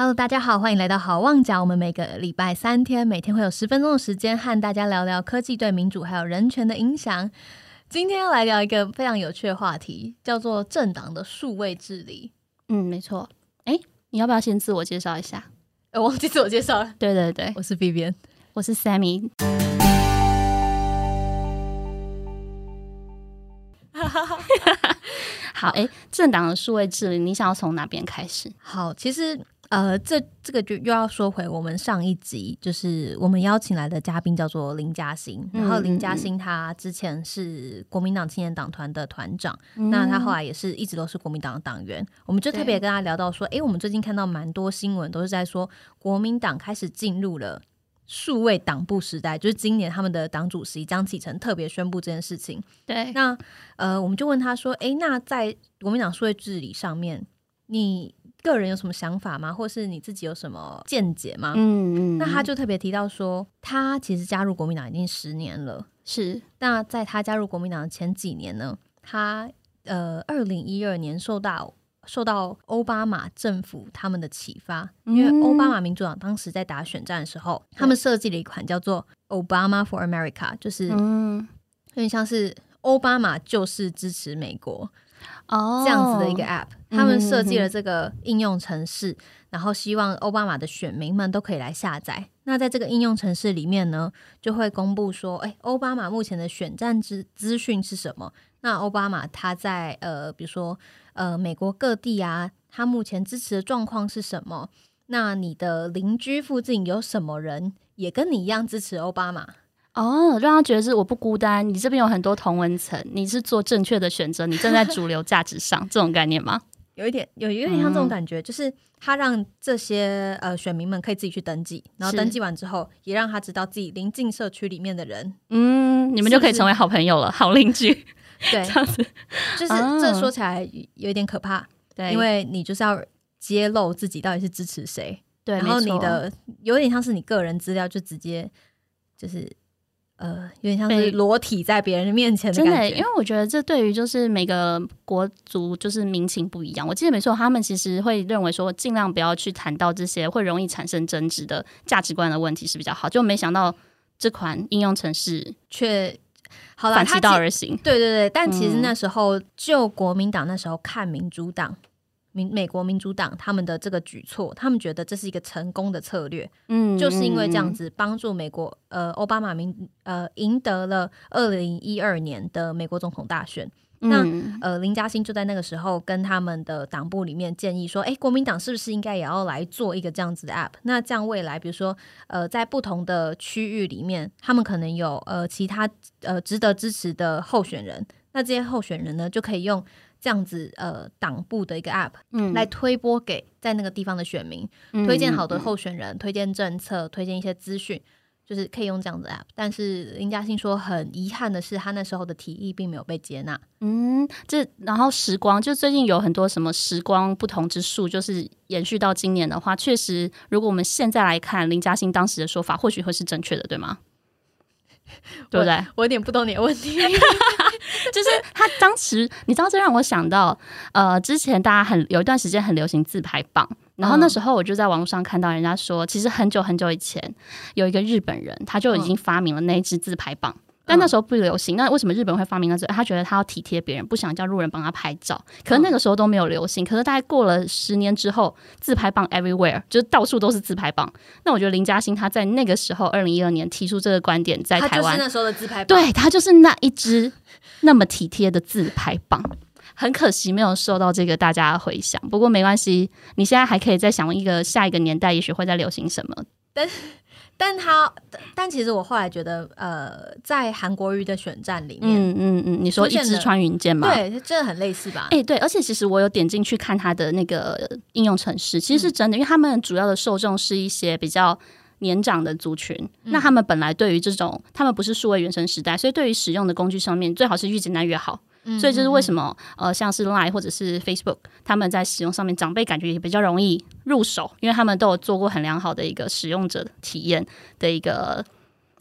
Hello，大家好，欢迎来到好望角。我们每个礼拜三天，每天会有十分钟的时间和大家聊聊科技对民主还有人权的影响。今天要来聊一个非常有趣的话题，叫做政党的数位治理。嗯，没错。哎，你要不要先自我介绍一下？我忘记自我介绍了。对对对，我是 B B，我是 Sammy。好，哎，政党的数位治理，你想要从哪边开始？好，其实。呃，这这个就又要说回我们上一集，就是我们邀请来的嘉宾叫做林嘉欣，然后林嘉欣他之前是国民党青年党团的团长，那他后来也是一直都是国民党的党员，我们就特别跟他聊到说，哎，我们最近看到蛮多新闻都是在说国民党开始进入了数位党部时代，就是今年他们的党主席张启成特别宣布这件事情。对，那呃，我们就问他说，哎，那在国民党数位治理上面，你？个人有什么想法吗？或是你自己有什么见解吗？嗯嗯，那他就特别提到说，他其实加入国民党已经十年了。是，那在他加入国民党的前几年呢，他呃，二零一二年受到受到奥巴马政府他们的启发，因为奥巴马民主党当时在打选战的时候，他们设计了一款叫做 Obama for America，就是嗯，有点像是奥巴马就是支持美国。哦，这样子的一个 App，他们设计了这个应用程式，然后希望奥巴马的选民们都可以来下载。那在这个应用程式里面呢，就会公布说，哎，奥巴马目前的选战资资讯是什么？那奥巴马他在呃，比如说呃，美国各地啊，他目前支持的状况是什么？那你的邻居附近有什么人也跟你一样支持奥巴马？哦，让他觉得是我不孤单，你这边有很多同文层，你是做正确的选择，你站在主流价值上，这种概念吗？有一点，有有点像这种感觉，就是他让这些呃选民们可以自己去登记，然后登记完之后，也让他知道自己临近社区里面的人，嗯，你们就可以成为好朋友了，好邻居。对，这样子，就是这说起来有一点可怕，对，因为你就是要揭露自己到底是支持谁，对，然后你的有点像是你个人资料就直接就是。呃，有点像是裸体在别人面前的感觉。因为我觉得这对于就是每个国族就是民情不一样。我记得没错，他们其实会认为说，尽量不要去谈到这些会容易产生争执的价值观的问题是比较好。就没想到这款应用程式却好反其道而行。对对对，但其实那时候就国民党那时候看民主党。民美国民主党他们的这个举措，他们觉得这是一个成功的策略，嗯，就是因为这样子帮助美国，呃，奥巴马民呃赢得了二零一二年的美国总统大选。那呃，林嘉欣就在那个时候跟他们的党部里面建议说，哎，国民党是不是应该也要来做一个这样子的 app？那这样未来，比如说呃，在不同的区域里面，他们可能有呃其他呃值得支持的候选人，那这些候选人呢就可以用。这样子，呃，党部的一个 App，嗯，来推播给在那个地方的选民，推荐好的候选人，推荐政策，推荐一些资讯，就是可以用这样子 App。但是林嘉欣说，很遗憾的是，他那时候的提议并没有被接纳。嗯，这然后时光就最近有很多什么时光不同之术，就是延续到今年的话，确实，如果我们现在来看林嘉欣当时的说法，或许会是正确的，对吗？对不对？我有点不懂你的问题，就是他当时，你知道，这让我想到，呃，之前大家很有一段时间很流行自拍棒，然后那时候我就在网络上看到人家说，其实很久很久以前，有一个日本人，他就已经发明了那一支自拍棒。但那时候不流行，那为什么日本会发明那这？他觉得他要体贴别人，不想叫路人帮他拍照。可是那个时候都没有流行。可是大概过了十年之后，自拍棒 everywhere，就是到处都是自拍棒。那我觉得林嘉欣他在那个时候，二零一二年提出这个观点，在台湾那时候的自拍棒，对他就是那一支 那么体贴的自拍棒。很可惜没有受到这个大家的回响。不过没关系，你现在还可以再想一个下一个年代，也许会在流行什么。但但他，但其实我后来觉得，呃，在韩国瑜的选战里面，嗯嗯嗯，你说一支穿云箭吗？对，真的很类似吧？哎，对，而且其实我有点进去看他的那个应用程式，其实是真的，因为他们主要的受众是一些比较年长的族群，那他们本来对于这种，他们不是数位原生时代，所以对于使用的工具上面，最好是越简单越好。所以这是为什么？呃，像是 Line 或者是 Facebook，他们在使用上面，长辈感觉也比较容易入手，因为他们都有做过很良好的一个使用者体验的一个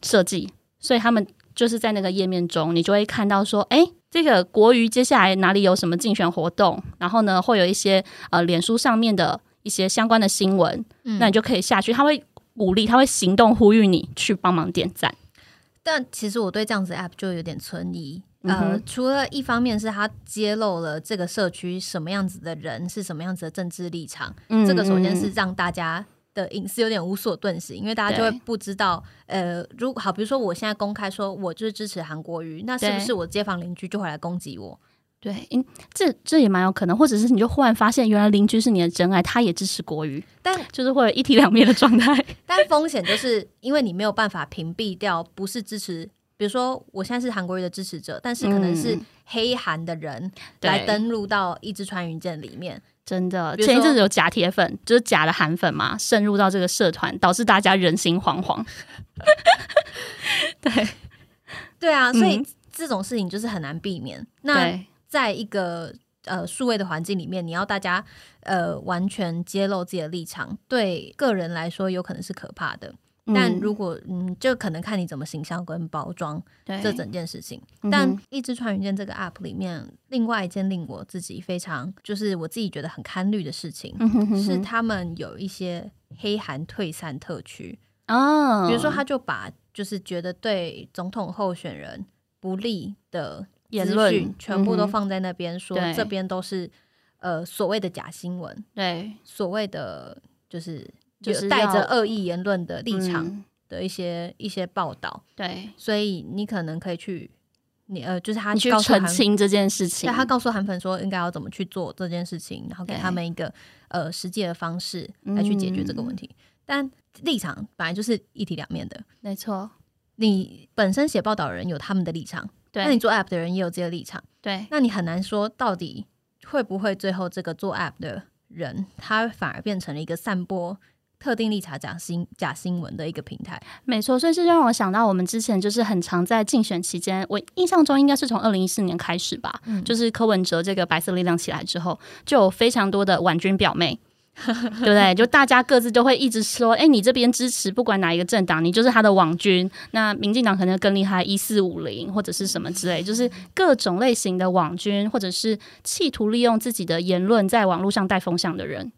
设计，所以他们就是在那个页面中，你就会看到说，哎，这个国瑜接下来哪里有什么竞选活动，然后呢，会有一些呃，脸书上面的一些相关的新闻，那你就可以下去，他会鼓励，他会行动呼吁你去帮忙点赞。但其实我对这样子 app 就有点存疑。呃，除了一方面是他揭露了这个社区什么样子的人是什么样子的政治立场，这个首先是让大家的隐私有点无所遁形，因为大家就会不知道，呃，如果好，比如说我现在公开说我就是支持韩国瑜，那是不是我街坊邻居就会来攻击我？对，嗯，这这也蛮有可能，或者是你就忽然发现原来邻居是你的真爱，他也支持国语，但就是会有一体两面的状态。但风险就是因为你没有办法屏蔽掉不是支持，比如说我现在是韩国瑜的支持者，但是可能是黑韩的人来登录到一支穿云箭里面，真的，前一阵子有假铁粉，就是假的韩粉嘛，渗入到这个社团，导致大家人心惶惶。对，对啊，所以这种事情就是很难避免。那在一个呃数位的环境里面，你要大家呃完全揭露自己的立场，对个人来说有可能是可怕的。但如果嗯，就可能看你怎么形象跟包装这整件事情。但一支穿云箭这个 app 里面，另外一件令我自己非常就是我自己觉得很堪虑的事情，是他们有一些黑韩退散特区哦，比如说他就把就是觉得对总统候选人不利的。言论全部都放在那边，说这边都是呃所谓的假新闻，对，所谓的就是就是带着恶意言论的立场的一些一些报道，对，所以你可能可以去你呃，就是他去澄清这件事情，他告诉韩粉说应该要怎么去做这件事情，然后给他们一个呃实际的方式来去解决这个问题。但立场本来就是一体两面的，没错，你本身写报道的人有他们的立场。那你做 app 的人也有这个立场，对，那你很难说到底会不会最后这个做 app 的人，他反而变成了一个散播特定立场讲新假新闻的一个平台。没错，所以是让我想到我们之前就是很常在竞选期间，我印象中应该是从二零一四年开始吧，就是柯文哲这个白色力量起来之后，就有非常多的婉君表妹。对不对？就大家各自都会一直说，哎，你这边支持不管哪一个政党，你就是他的网军。那民进党可能更厉害，一四五零或者是什么之类，就是各种类型的网军，或者是企图利用自己的言论在网络上带风向的人。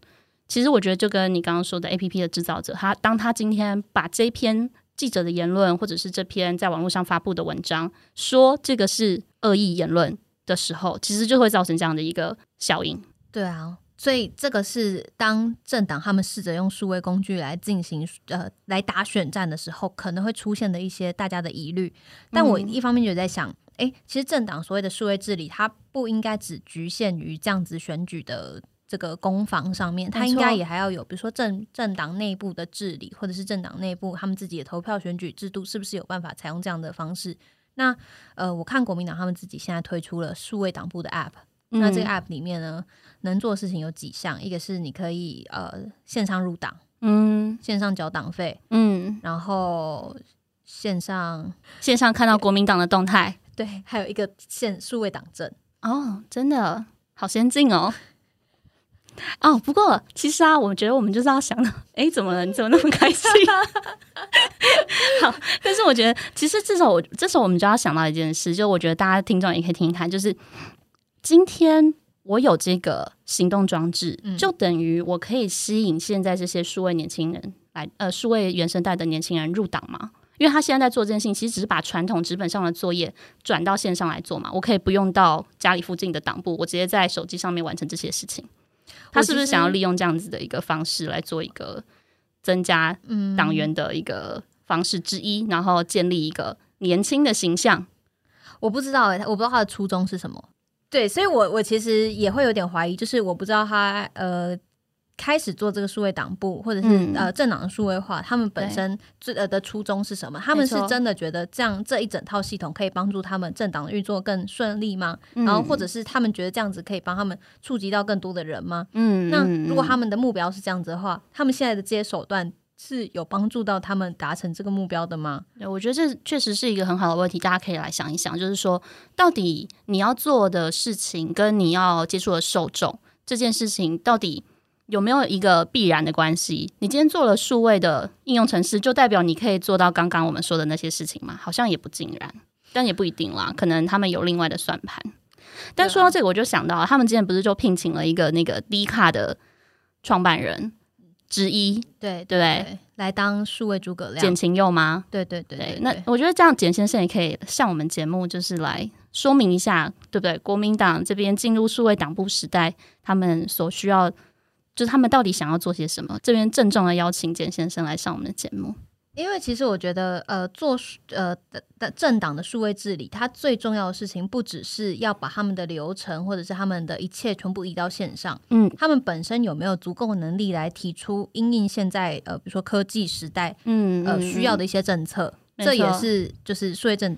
其实我觉得，就跟你刚刚说的 A P P 的制造者，他当他今天把这篇记者的言论，或者是这篇在网络上发布的文章，说这个是恶意言论的时候，其实就会造成这样的一个效应。对啊。所以这个是当政党他们试着用数位工具来进行呃来打选战的时候，可能会出现的一些大家的疑虑。但我一方面就在想，哎，其实政党所谓的数位治理，它不应该只局限于这样子选举的这个攻防上面，他应该也还要有，比如说政政党内部的治理，或者是政党内部他们自己的投票选举制度，是不是有办法采用这样的方式？那呃，我看国民党他们自己现在推出了数位党部的 App。那这个 app 里面呢，能做的事情有几项，一个是你可以呃线上入党，嗯，线上缴党费，嗯，然后线上线上看到国民党的动态，对，还有一个线数位党证，哦，真的好先进哦，哦，不过其实啊，我觉得我们就是要想，哎，怎么了？你怎么那么开心？好，但是我觉得其实这时候我这时候我们就要想到一件事，就我觉得大家听众也可以听一看，就是。今天我有这个行动装置，就等于我可以吸引现在这些数位年轻人来，呃，数位原生代的年轻人入党嘛？因为他现在在做这件事情，其实只是把传统纸本上的作业转到线上来做嘛。我可以不用到家里附近的党部，我直接在手机上面完成这些事情。他是不是想要利用这样子的一个方式来做一个增加党员的一个方式之一，然后建立一个年轻的形象？我不知道哎，我不知道他的初衷是什么。对，所以，我我其实也会有点怀疑，就是我不知道他呃开始做这个数位党部，或者是呃政党的数位化，他们本身最呃的初衷是什么？他们是真的觉得这样这一整套系统可以帮助他们政党的运作更顺利吗？然后，或者是他们觉得这样子可以帮他们触及到更多的人吗？嗯，那如果他们的目标是这样子的话，他们现在的这些手段。是有帮助到他们达成这个目标的吗？我觉得这确实是一个很好的问题，大家可以来想一想，就是说，到底你要做的事情跟你要接触的受众这件事情，到底有没有一个必然的关系？你今天做了数位的应用程式，就代表你可以做到刚刚我们说的那些事情吗？好像也不尽然，但也不一定啦，可能他们有另外的算盘。但说到这个，我就想到，他们之前不是就聘请了一个那个低卡的。创办人之一，对对对？来当数位诸葛亮，简晴佑吗？对对对。那我觉得这样，简先生也可以向我们节目就是来说明一下，对不对？国民党这边进入数位党部时代，他们所需要，就是他们到底想要做些什么？这边郑重的邀请简先生来上我们的节目。因为其实我觉得，呃，做呃的的政党的数位治理，它最重要的事情不只是要把他们的流程或者是他们的一切全部移到线上，嗯，他们本身有没有足够能力来提出因应现在呃，比如说科技时代，嗯，呃需要的一些政策，这也是就是数位政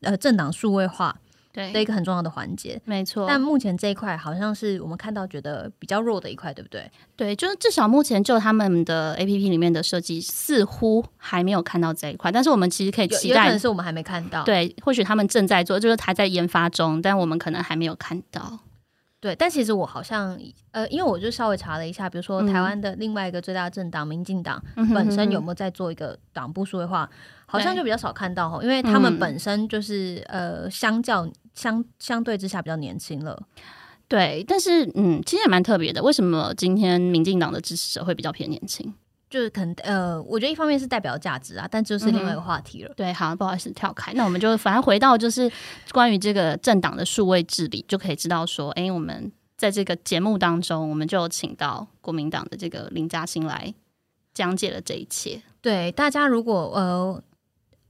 呃政党数位化。对的一个很重要的环节，没错。但目前这一块好像是我们看到觉得比较弱的一块，对不对？对，就是至少目前就他们的 A P P 里面的设计，似乎还没有看到这一块。但是我们其实可以期待，可能是我们还没看到。对，或许他们正在做，就是还在研发中，但我们可能还没有看到。对，但其实我好像呃，因为我就稍微查了一下，比如说台湾的另外一个最大政党民进党本身有没有在做一个党部数位化，好像就比较少看到哈，因为他们本身就是呃，相较相相对之下比较年轻了。对，但是嗯，其实也蛮特别的，为什么今天民进党的支持者会比较偏年轻？就是可能呃，我觉得一方面是代表价值啊，但就是另外一个话题了。对，好，不好意思跳开，那我们就反正回到就是关于这个政党的数位治理，就可以知道说，哎，我们在这个节目当中，我们就请到国民党的这个林嘉欣来讲解了这一切。对，大家如果呃。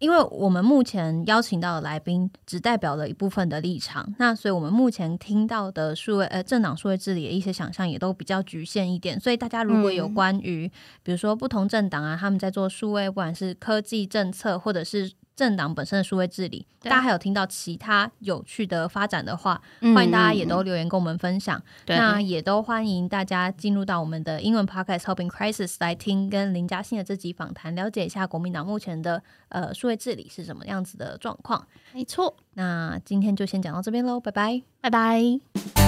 因为我们目前邀请到的来宾只代表了一部分的立场，那所以我们目前听到的数位呃政党数位治理的一些想象也都比较局限一点，所以大家如果有关于比如说不同政党啊，他们在做数位，不管是科技政策或者是。政党本身的数位治理，大家还有听到其他有趣的发展的话，欢迎大家也都留言跟我们分享。那也都欢迎大家进入到我们的英文 podcast Helping Crisis 来听跟林嘉欣的这集访谈，了解一下国民党目前的呃数位治理是什么样子的状况。没错，那今天就先讲到这边喽，拜拜，拜拜。